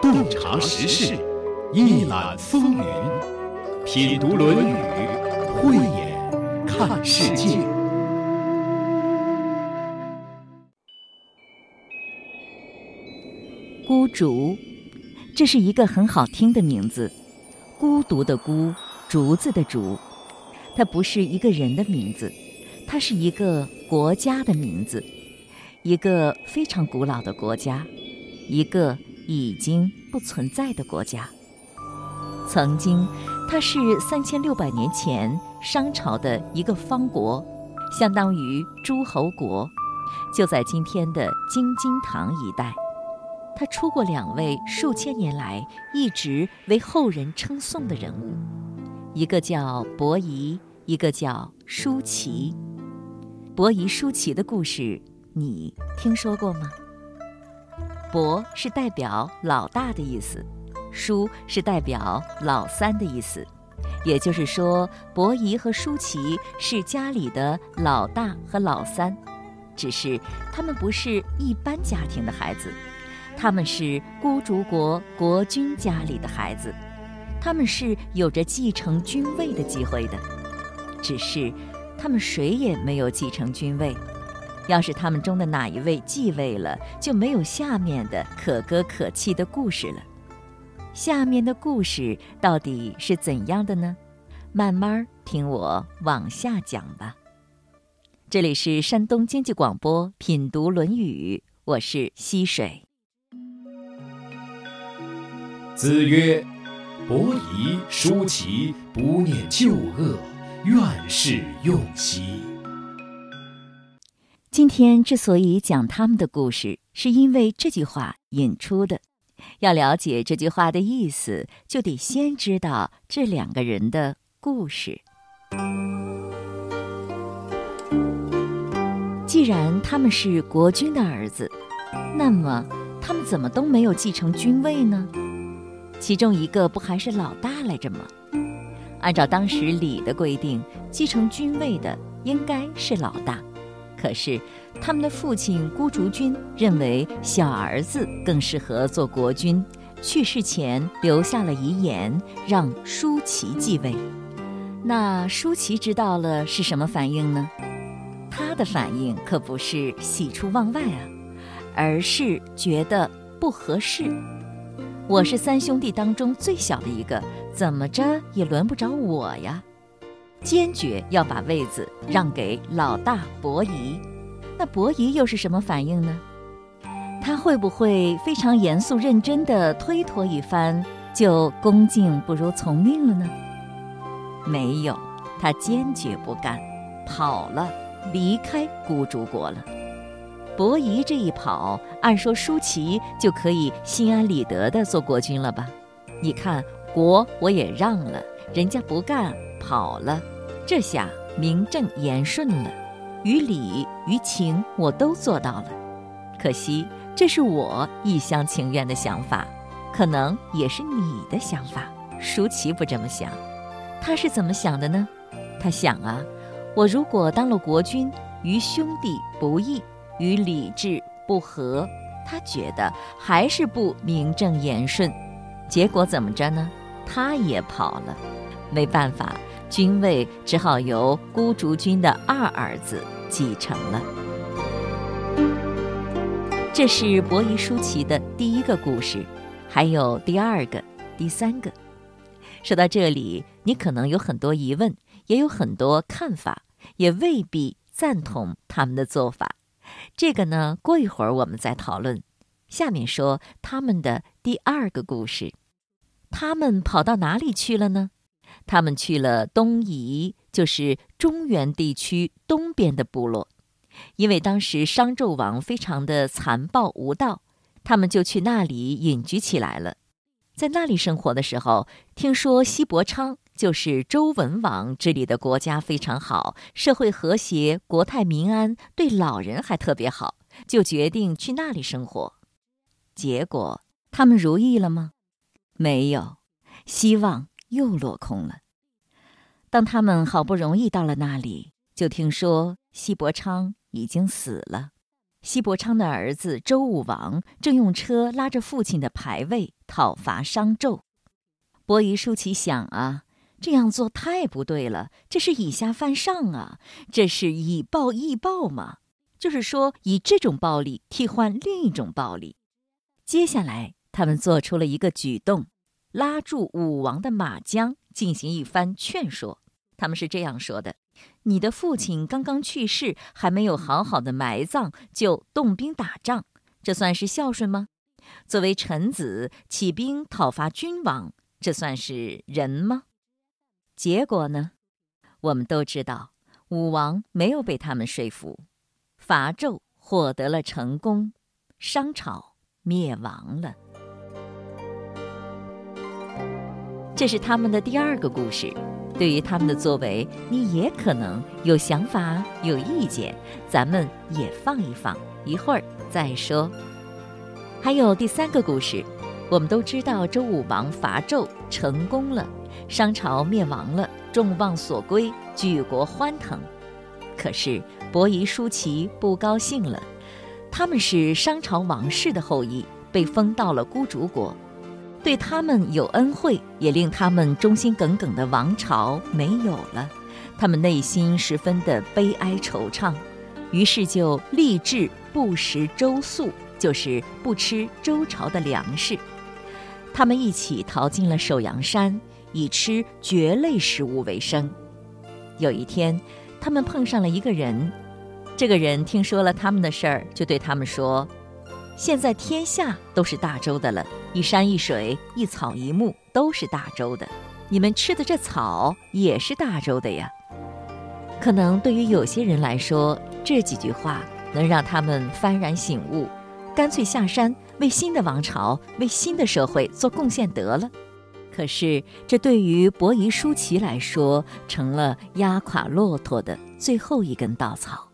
洞察时事，一览风云，品读《论语》，慧眼看世界。孤竹，这是一个很好听的名字。孤独的孤，竹子的竹，它不是一个人的名字，它是一个国家的名字，一个非常古老的国家，一个。已经不存在的国家。曾经，它是三千六百年前商朝的一个方国，相当于诸侯国，就在今天的京津唐一带。他出过两位数千年来一直为后人称颂的人物，一个叫伯夷，一个叫叔齐。伯夷叔齐的故事，你听说过吗？伯是代表老大的意思，叔是代表老三的意思，也就是说，伯夷和叔齐是家里的老大和老三，只是他们不是一般家庭的孩子，他们是孤竹国国君家里的孩子，他们是有着继承君位的机会的，只是他们谁也没有继承君位。要是他们中的哪一位继位了，就没有下面的可歌可泣的故事了。下面的故事到底是怎样的呢？慢慢听我往下讲吧。这里是山东经济广播品读《论语》，我是溪水。子曰：“伯夷、叔齐不念旧恶，愿是用兮。”今天之所以讲他们的故事，是因为这句话引出的。要了解这句话的意思，就得先知道这两个人的故事。既然他们是国君的儿子，那么他们怎么都没有继承君位呢？其中一个不还是老大来着吗？按照当时礼的规定，继承君位的应该是老大。可是，他们的父亲孤竹君认为小儿子更适合做国君，去世前留下了遗言，让舒淇继位。那舒淇知道了是什么反应呢？他的反应可不是喜出望外啊，而是觉得不合适。我是三兄弟当中最小的一个，怎么着也轮不着我呀。坚决要把位子让给老大伯夷，那伯夷又是什么反应呢？他会不会非常严肃认真地推脱一番，就恭敬不如从命了呢？没有，他坚决不干，跑了，离开孤竹国了。伯夷这一跑，按说舒淇就可以心安理得地做国君了吧？你看，国我也让了，人家不干。跑了，这下名正言顺了，于理于情我都做到了。可惜这是我一厢情愿的想法，可能也是你的想法。舒淇不这么想，他是怎么想的呢？他想啊，我如果当了国君，于兄弟不义，与礼制不合，他觉得还是不名正言顺。结果怎么着呢？他也跑了，没办法。君位只好由孤竹君的二儿子继承了。这是伯夷叔齐的第一个故事，还有第二个、第三个。说到这里，你可能有很多疑问，也有很多看法，也未必赞同他们的做法。这个呢，过一会儿我们再讨论。下面说他们的第二个故事，他们跑到哪里去了呢？他们去了东夷，就是中原地区东边的部落，因为当时商纣王非常的残暴无道，他们就去那里隐居起来了。在那里生活的时候，听说西伯昌就是周文王治理的国家非常好，社会和谐，国泰民安，对老人还特别好，就决定去那里生活。结果他们如意了吗？没有，希望。又落空了。当他们好不容易到了那里，就听说西伯昌已经死了。西伯昌的儿子周武王正用车拉着父亲的牌位讨伐商纣。伯夷叔齐想啊，这样做太不对了，这是以下犯上啊，这是以暴易暴嘛，就是说以这种暴力替换另一种暴力。接下来，他们做出了一个举动，拉住武王的马缰，进行一番劝说。他们是这样说的：“你的父亲刚刚去世，还没有好好的埋葬，就动兵打仗，这算是孝顺吗？作为臣子，起兵讨伐君王。”这算是人吗？结果呢？我们都知道，武王没有被他们说服，伐纣获得了成功，商朝灭亡了。这是他们的第二个故事。对于他们的作为，你也可能有想法、有意见，咱们也放一放，一会儿再说。还有第三个故事。我们都知道周武王伐纣成功了，商朝灭亡了，众望所归，举国欢腾。可是伯夷叔齐不高兴了，他们是商朝王室的后裔，被封到了孤竹国，对他们有恩惠，也令他们忠心耿耿的王朝没有了，他们内心十分的悲哀惆怅，于是就立志不食周粟，就是不吃周朝的粮食。他们一起逃进了首阳山，以吃蕨类食物为生。有一天，他们碰上了一个人，这个人听说了他们的事儿，就对他们说：“现在天下都是大周的了，一山一水，一草一木都是大周的，你们吃的这草也是大周的呀。”可能对于有些人来说，这几句话能让他们幡然醒悟。干脆下山为新的王朝、为新的社会做贡献得了。可是，这对于伯夷叔齐来说，成了压垮骆驼的最后一根稻草。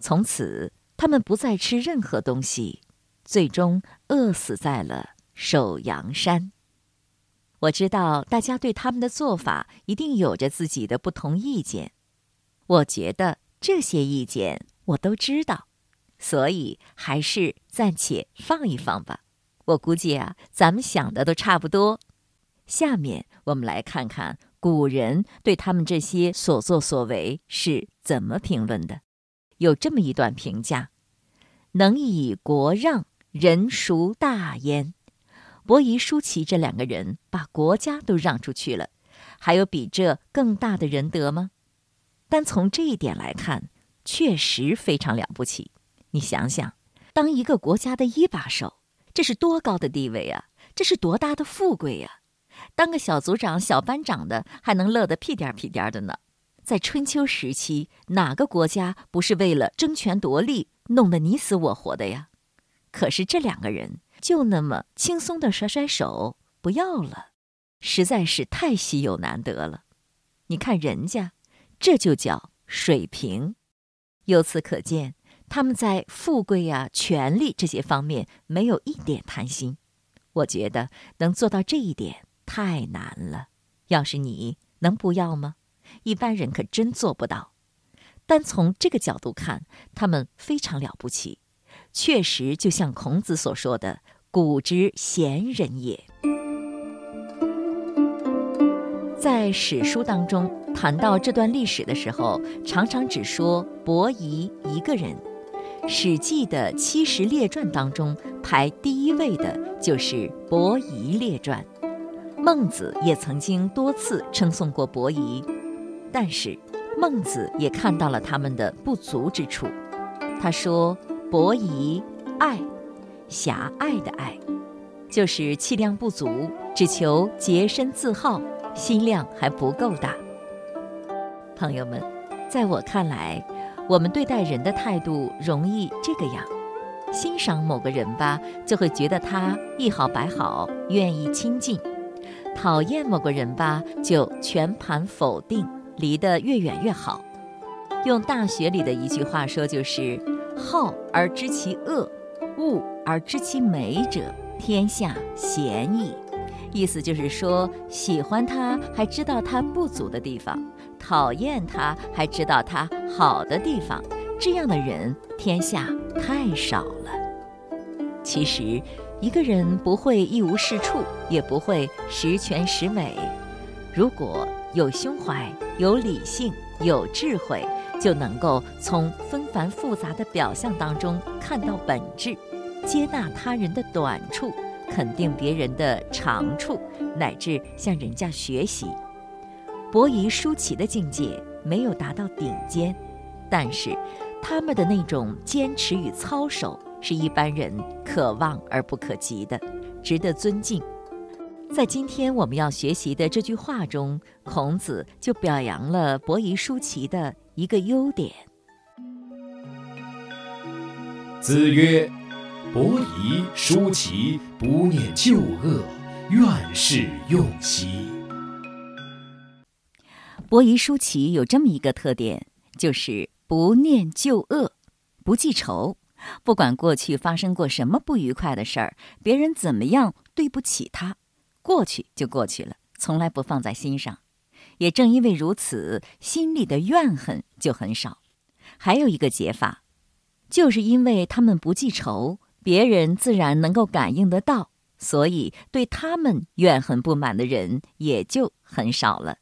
从此，他们不再吃任何东西，最终饿死在了首阳山。我知道大家对他们的做法一定有着自己的不同意见。我觉得这些意见我都知道。所以还是暂且放一放吧。我估计啊，咱们想的都差不多。下面我们来看看古人对他们这些所作所为是怎么评论的。有这么一段评价：“能以国让，人孰大焉？”伯夷、叔齐这两个人把国家都让出去了，还有比这更大的仁德吗？单从这一点来看，确实非常了不起。你想想，当一个国家的一把手，这是多高的地位啊！这是多大的富贵呀！当个小组长、小班长的，还能乐得屁颠屁颠的呢。在春秋时期，哪个国家不是为了争权夺利，弄得你死我活的呀？可是这两个人就那么轻松的甩甩手不要了，实在是太稀有难得了。你看人家，这就叫水平。由此可见。他们在富贵呀、权力这些方面没有一点贪心，我觉得能做到这一点太难了。要是你能不要吗？一般人可真做不到。单从这个角度看，他们非常了不起，确实就像孔子所说的“古之贤人也”。在史书当中谈到这段历史的时候，常常只说伯夷一个人。《史记》的七十列传当中，排第一位的就是《伯夷列传》。孟子也曾经多次称颂过伯夷，但是孟子也看到了他们的不足之处。他说：“伯夷爱，狭隘的爱，就是气量不足，只求洁身自好，心量还不够大。”朋友们，在我看来。我们对待人的态度容易这个样：欣赏某个人吧，就会觉得他一好百好，愿意亲近；讨厌某个人吧，就全盘否定，离得越远越好。用大学里的一句话说，就是“好而知其恶，恶而知其美者，天下鲜矣”。意思就是说，喜欢他还知道他不足的地方。讨厌他，还知道他好的地方，这样的人天下太少了。其实，一个人不会一无是处，也不会十全十美。如果有胸怀、有理性、有智慧，就能够从纷繁复杂的表象当中看到本质，接纳他人的短处，肯定别人的长处，乃至向人家学习。伯夷、叔齐的境界没有达到顶尖，但是他们的那种坚持与操守是一般人可望而不可及的，值得尊敬。在今天我们要学习的这句话中，孔子就表扬了伯夷、叔齐的一个优点。子曰：“伯夷、叔齐不念旧恶，愿事用兮。”伯夷、叔齐有这么一个特点，就是不念旧恶，不记仇。不管过去发生过什么不愉快的事儿，别人怎么样对不起他，过去就过去了，从来不放在心上。也正因为如此，心里的怨恨就很少。还有一个解法，就是因为他们不记仇，别人自然能够感应得到，所以对他们怨恨不满的人也就很少了。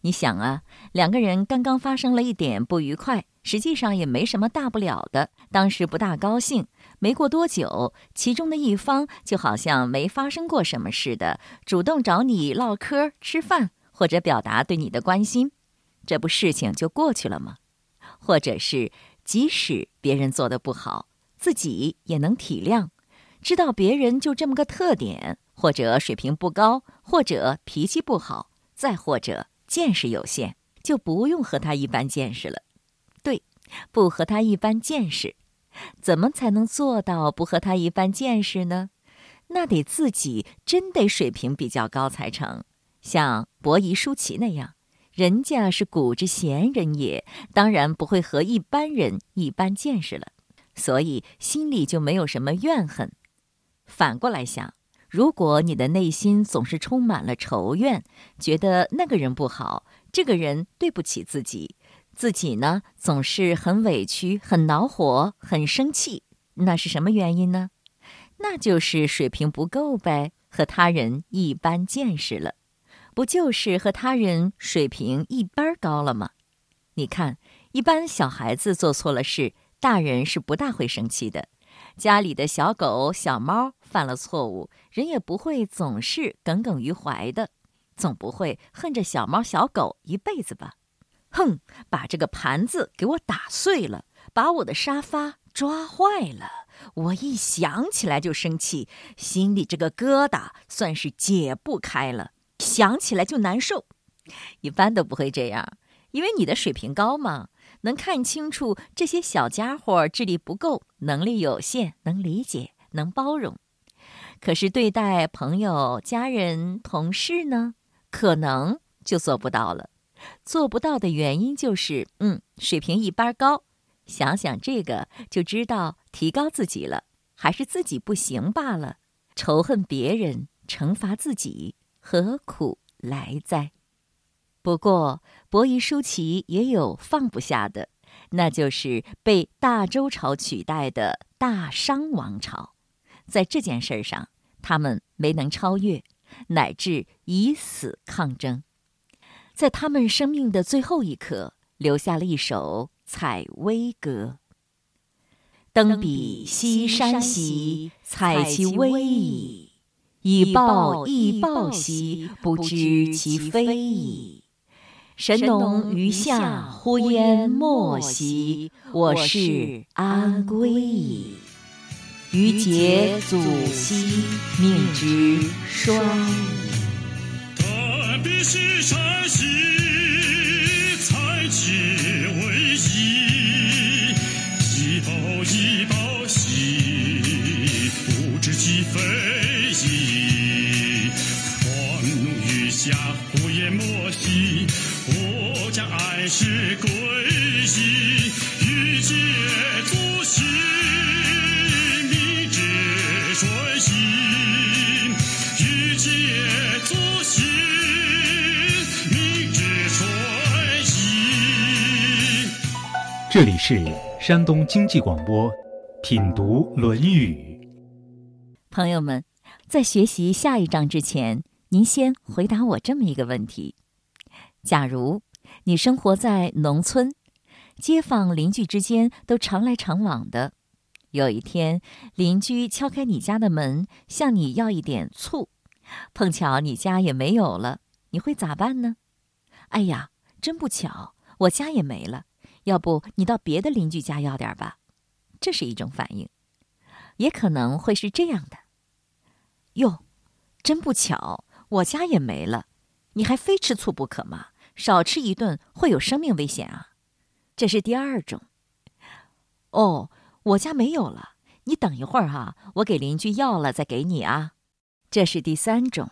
你想啊，两个人刚刚发生了一点不愉快，实际上也没什么大不了的。当时不大高兴，没过多久，其中的一方就好像没发生过什么似的，主动找你唠嗑、吃饭，或者表达对你的关心，这不事情就过去了吗？或者是，即使别人做的不好，自己也能体谅，知道别人就这么个特点，或者水平不高，或者脾气不好，再或者。见识有限，就不用和他一般见识了。对，不和他一般见识，怎么才能做到不和他一般见识呢？那得自己真得水平比较高才成。像伯夷、叔齐那样，人家是古之贤人也，当然不会和一般人一般见识了，所以心里就没有什么怨恨。反过来想。如果你的内心总是充满了仇怨，觉得那个人不好，这个人对不起自己，自己呢总是很委屈、很恼火、很生气，那是什么原因呢？那就是水平不够呗，和他人一般见识了，不就是和他人水平一般高了吗？你看，一般小孩子做错了事，大人是不大会生气的。家里的小狗、小猫犯了错误，人也不会总是耿耿于怀的，总不会恨着小猫小狗一辈子吧？哼，把这个盘子给我打碎了，把我的沙发抓坏了，我一想起来就生气，心里这个疙瘩算是解不开了，想起来就难受。一般都不会这样，因为你的水平高嘛。能看清楚这些小家伙智力不够，能力有限，能理解，能包容。可是对待朋友、家人、同事呢，可能就做不到了。做不到的原因就是，嗯，水平一般高。想想这个，就知道提高自己了，还是自己不行罢了。仇恨别人，惩罚自己，何苦来哉？不过，伯夷叔齐也有放不下的，那就是被大周朝取代的大商王朝。在这件事上，他们没能超越，乃至以死抗争。在他们生命的最后一刻，留下了一首《采薇歌》：“登彼西山兮，采其薇矣；以报亦报兮，不知其非矣。”神农于下，呼焉莫兮，我是安归矣。于桀祖兮，命之衰矣。登彼西山兮，采其薇兮；以报以报兮，不知其非矣。黄农于下，呼焉莫兮。我将安室归矣，欲借祖兮，命之衰兮；这里是山东经济广播，品读《论语》。朋友们，在学习下一章之前，您先回答我这么一个问题：假如你生活在农村，街坊邻居之间都常来常往的，有一天邻居敲开你家的门，向你要一点醋，碰巧你家也没有了，你会咋办呢？哎呀，真不巧，我家也没了。要不你到别的邻居家要点吧，这是一种反应，也可能会是这样的。哟，真不巧，我家也没了，你还非吃醋不可吗？少吃一顿会有生命危险啊！这是第二种。哦，我家没有了，你等一会儿哈，我给邻居要了再给你啊。这是第三种。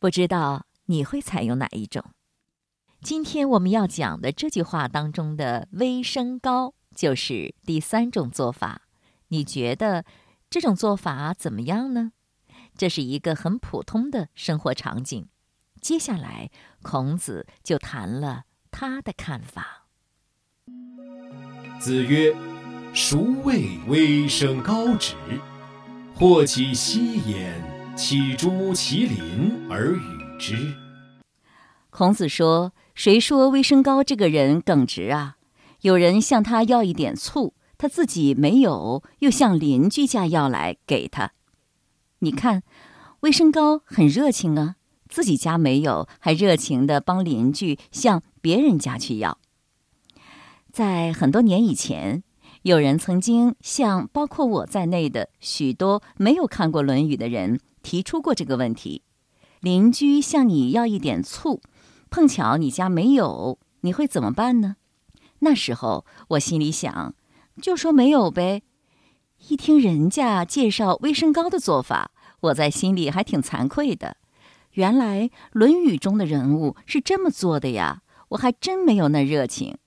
不知道你会采用哪一种？今天我们要讲的这句话当中的“微升高”就是第三种做法。你觉得这种做法怎么样呢？这是一个很普通的生活场景。接下来，孔子就谈了他的看法。子曰：“孰谓微升高止？或其息焉，岂诸其邻而与之？”孔子说。谁说微生高这个人耿直啊？有人向他要一点醋，他自己没有，又向邻居家要来给他。你看，微生高很热情啊，自己家没有，还热情的帮邻居向别人家去要。在很多年以前，有人曾经向包括我在内的许多没有看过《论语》的人提出过这个问题：邻居向你要一点醋。碰巧你家没有，你会怎么办呢？那时候我心里想，就说没有呗。一听人家介绍微生高的做法，我在心里还挺惭愧的。原来《论语》中的人物是这么做的呀，我还真没有那热情。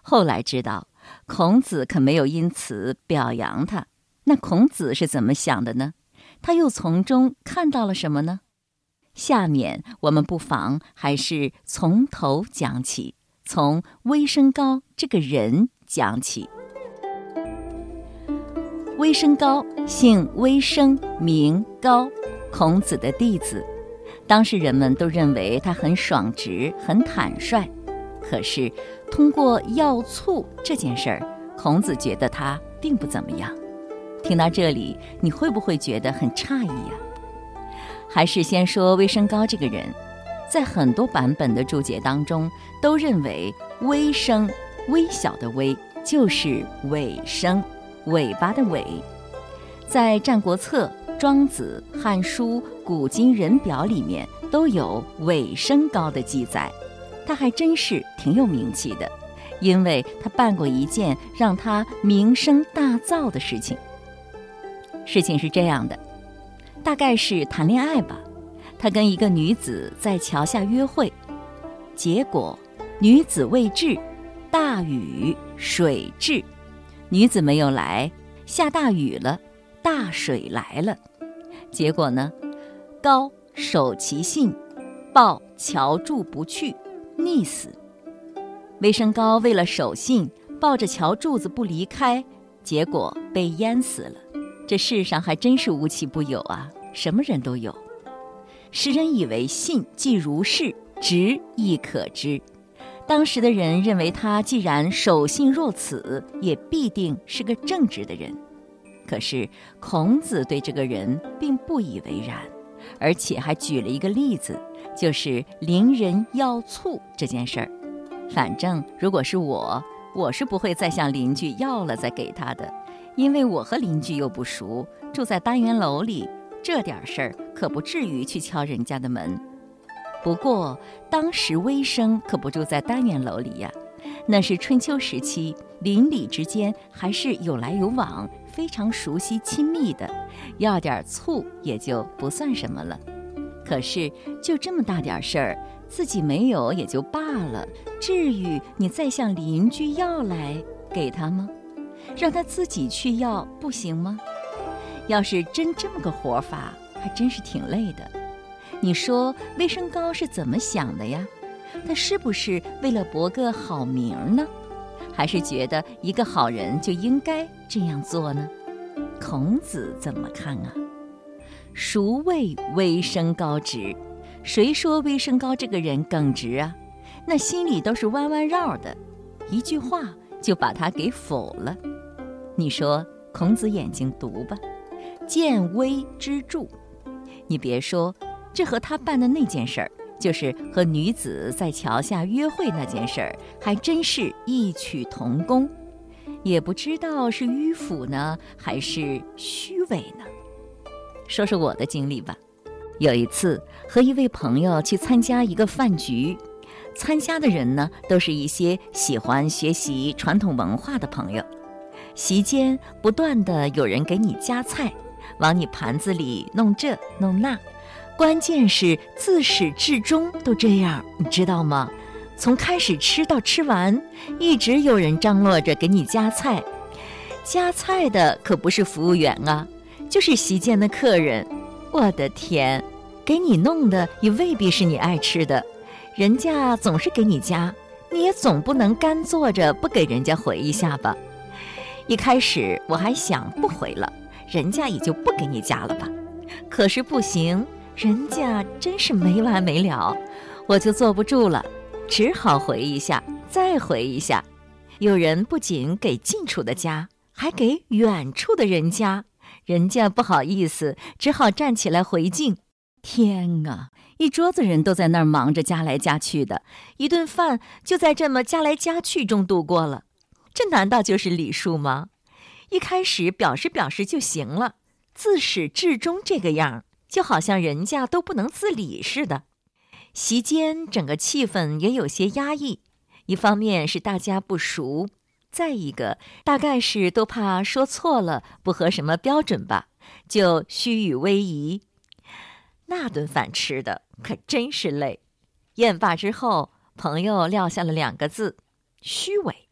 后来知道，孔子可没有因此表扬他。那孔子是怎么想的呢？他又从中看到了什么呢？下面我们不妨还是从头讲起，从微生高这个人讲起。微生高，姓微生，名高，孔子的弟子。当时人们都认为他很爽直，很坦率。可是通过要醋这件事儿，孔子觉得他并不怎么样。听到这里，你会不会觉得很诧异呀？还是先说微生高这个人，在很多版本的注解当中，都认为微生微小的微就是尾生，尾巴的尾。在《战国策》《庄子》《汉书》《古今人表》里面都有尾生高的记载，他还真是挺有名气的，因为他办过一件让他名声大噪的事情。事情是这样的。大概是谈恋爱吧，他跟一个女子在桥下约会，结果女子未至，大雨水至，女子没有来，下大雨了，大水来了，结果呢，高守其信，抱桥柱不去，溺死。魏生高为了守信，抱着桥柱子不离开，结果被淹死了。这世上还真是无奇不有啊，什么人都有。时人以为信既如是，直亦可知。当时的人认为他既然守信若此，也必定是个正直的人。可是孔子对这个人并不以为然，而且还举了一个例子，就是邻人要醋这件事儿。反正如果是我，我是不会再向邻居要了再给他的。因为我和邻居又不熟，住在单元楼里，这点事儿可不至于去敲人家的门。不过当时微生可不住在单元楼里呀，那是春秋时期，邻里之间还是有来有往，非常熟悉亲密的，要点醋也就不算什么了。可是就这么大点事儿，自己没有也就罢了，至于你再向邻居要来给他吗？让他自己去要不行吗？要是真这么个活法，还真是挺累的。你说微生高是怎么想的呀？他是不是为了博个好名呢？还是觉得一个好人就应该这样做呢？孔子怎么看啊？孰谓微生高直？谁说微生高这个人耿直啊？那心里都是弯弯绕的，一句话就把他给否了。你说孔子眼睛毒吧？见微知著。你别说，这和他办的那件事儿，就是和女子在桥下约会那件事儿，还真是异曲同工。也不知道是迂腐呢，还是虚伪呢？说说我的经历吧。有一次和一位朋友去参加一个饭局，参加的人呢都是一些喜欢学习传统文化的朋友。席间不断的有人给你夹菜，往你盘子里弄这弄那，关键是自始至终都这样，你知道吗？从开始吃到吃完，一直有人张罗着给你夹菜，夹菜的可不是服务员啊，就是席间的客人。我的天，给你弄的也未必是你爱吃的，人家总是给你夹，你也总不能干坐着不给人家回一下吧？一开始我还想不回了，人家也就不给你加了吧。可是不行，人家真是没完没了，我就坐不住了，只好回一下，再回一下。有人不仅给近处的加，还给远处的人加。人家不好意思，只好站起来回敬。天啊，一桌子人都在那儿忙着加来加去的，一顿饭就在这么加来加去中度过了。这难道就是礼数吗？一开始表示表示就行了，自始至终这个样，就好像人家都不能自理似的。席间整个气氛也有些压抑，一方面是大家不熟。再一个，大概是都怕说错了，不合什么标准吧，就虚与委蛇。那顿饭吃的可真是累。宴罢之后，朋友撂下了两个字：虚伪。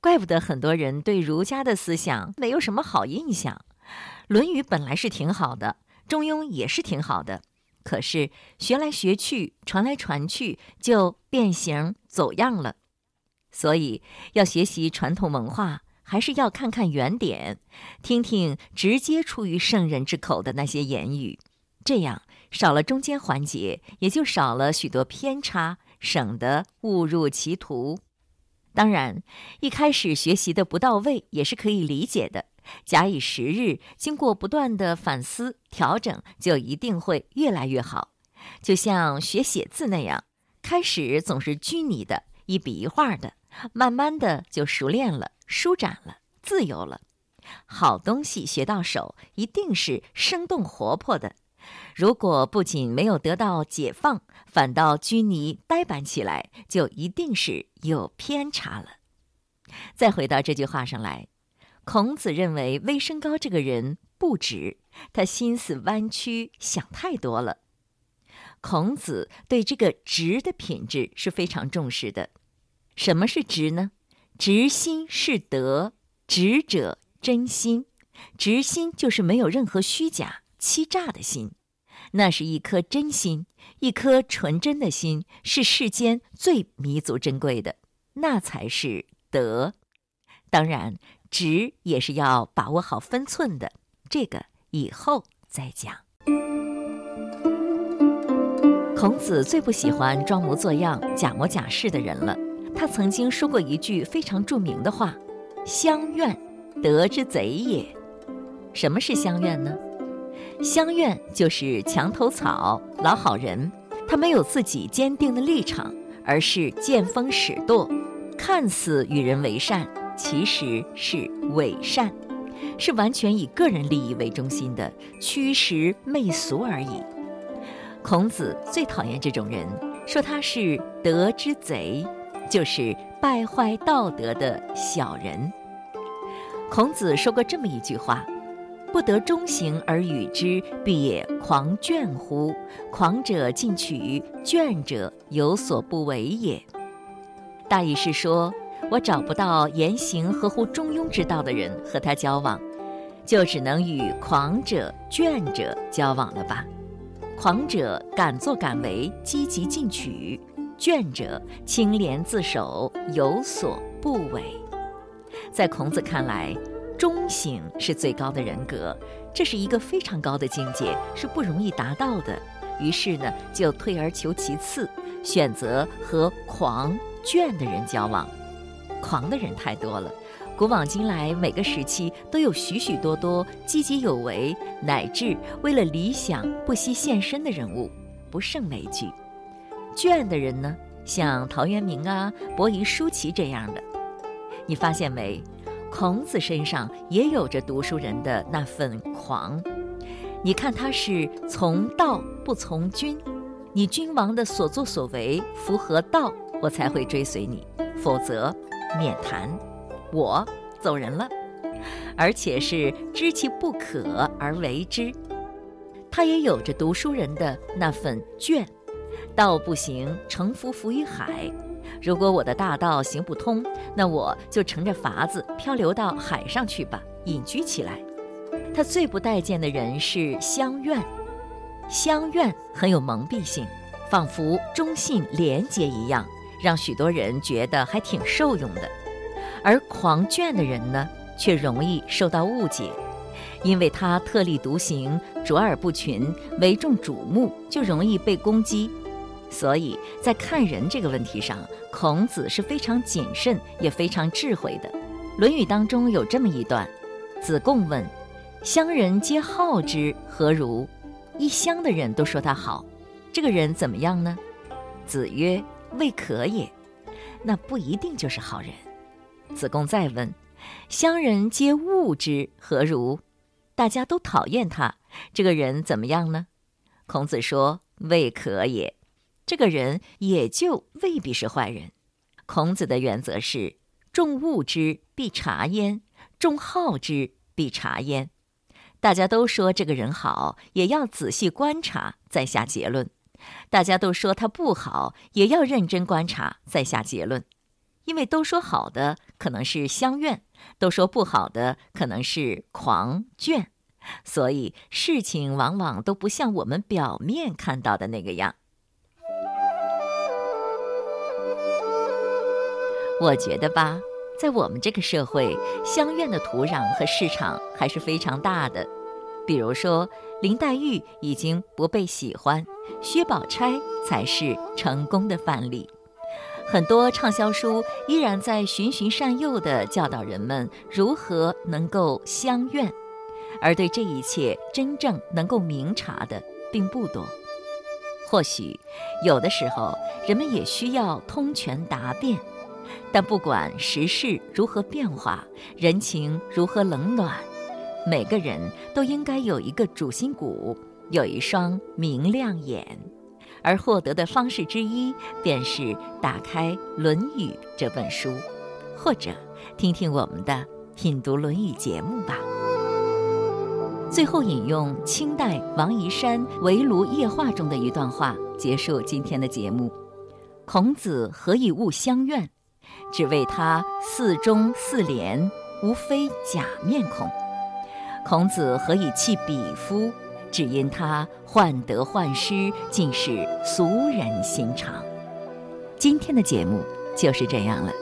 怪不得很多人对儒家的思想没有什么好印象。《论语》本来是挺好的，《中庸》也是挺好的，可是学来学去，传来传去，就变形走样了。所以，要学习传统文化，还是要看看原点，听听直接出于圣人之口的那些言语，这样少了中间环节，也就少了许多偏差，省得误入歧途。当然，一开始学习的不到位也是可以理解的，假以时日，经过不断的反思调整，就一定会越来越好。就像学写字那样，开始总是拘泥的，一笔一画的。慢慢的就熟练了，舒展了，自由了。好东西学到手，一定是生动活泼的。如果不仅没有得到解放，反倒拘泥呆板起来，就一定是有偏差了。再回到这句话上来，孔子认为微生高这个人不直，他心思弯曲，想太多了。孔子对这个直的品质是非常重视的。什么是直呢？直心是德，直者真心。直心就是没有任何虚假、欺诈的心，那是一颗真心，一颗纯真的心，是世间最弥足珍贵的，那才是德。当然，直也是要把握好分寸的，这个以后再讲。孔子最不喜欢装模作样、假模假式的人了。他曾经说过一句非常著名的话：“乡愿，德之贼也。”什么是乡愿呢？乡愿就是墙头草、老好人，他没有自己坚定的立场，而是见风使舵，看似与人为善，其实是伪善，是完全以个人利益为中心的驱使媚俗而已。孔子最讨厌这种人，说他是德之贼。就是败坏道德的小人。孔子说过这么一句话：“不得中行而与之，必也狂倦乎？狂者进取，倦者有所不为也。”大意是说，我找不到言行合乎中庸之道的人和他交往，就只能与狂者、倦者交往了吧？狂者敢作敢为，积极进取。倦者清廉自守，有所不为。在孔子看来，中行是最高的人格，这是一个非常高的境界，是不容易达到的。于是呢，就退而求其次，选择和狂倦的人交往。狂的人太多了，古往今来每个时期都有许许多多积极有为，乃至为了理想不惜献身的人物，不胜枚举。倦的人呢，像陶渊明啊、伯夷叔齐这样的，你发现没？孔子身上也有着读书人的那份狂。你看他是从道不从君，你君王的所作所为符合道，我才会追随你，否则免谈，我走人了。而且是知其不可而为之。他也有着读书人的那份倦，道不行，乘浮浮于海。如果我的大道行不通，那我就乘着筏子漂流到海上去吧，隐居起来。他最不待见的人是乡愿，乡愿很有蒙蔽性，仿佛忠信廉洁一样，让许多人觉得还挺受用的。而狂倦的人呢，却容易受到误解，因为他特立独行、卓尔不群、为众瞩目，就容易被攻击。所以在看人这个问题上，孔子是非常谨慎，也非常智慧的。《论语》当中有这么一段：子贡问。乡人皆好之，何如？一乡的人都说他好，这个人怎么样呢？子曰：“未可也。”那不一定就是好人。子贡再问：“乡人皆恶之，何如？”大家都讨厌他，这个人怎么样呢？孔子说：“未可也。”这个人也就未必是坏人。孔子的原则是：重恶之，必察焉；重好之，必察焉。大家都说这个人好，也要仔细观察再下结论；大家都说他不好，也要认真观察再下结论。因为都说好的可能是相怨，都说不好的可能是狂倦，所以事情往往都不像我们表面看到的那个样。我觉得吧。在我们这个社会，乡愿的土壤和市场还是非常大的。比如说，林黛玉已经不被喜欢，薛宝钗才是成功的范例。很多畅销书依然在循循善诱地教导人们如何能够相愿，而对这一切真正能够明察的并不多。或许，有的时候人们也需要通权达变。但不管时事如何变化，人情如何冷暖，每个人都应该有一个主心骨，有一双明亮眼。而获得的方式之一，便是打开《论语》这本书，或者听听我们的品读《论语》节目吧。最后引用清代王夷山《围炉夜话》中的一段话，结束今天的节目：孔子何以勿相怨？只为他似忠四廉，无非假面孔。孔子何以弃鄙夫？只因他患得患失，尽是俗人心肠。今天的节目就是这样了。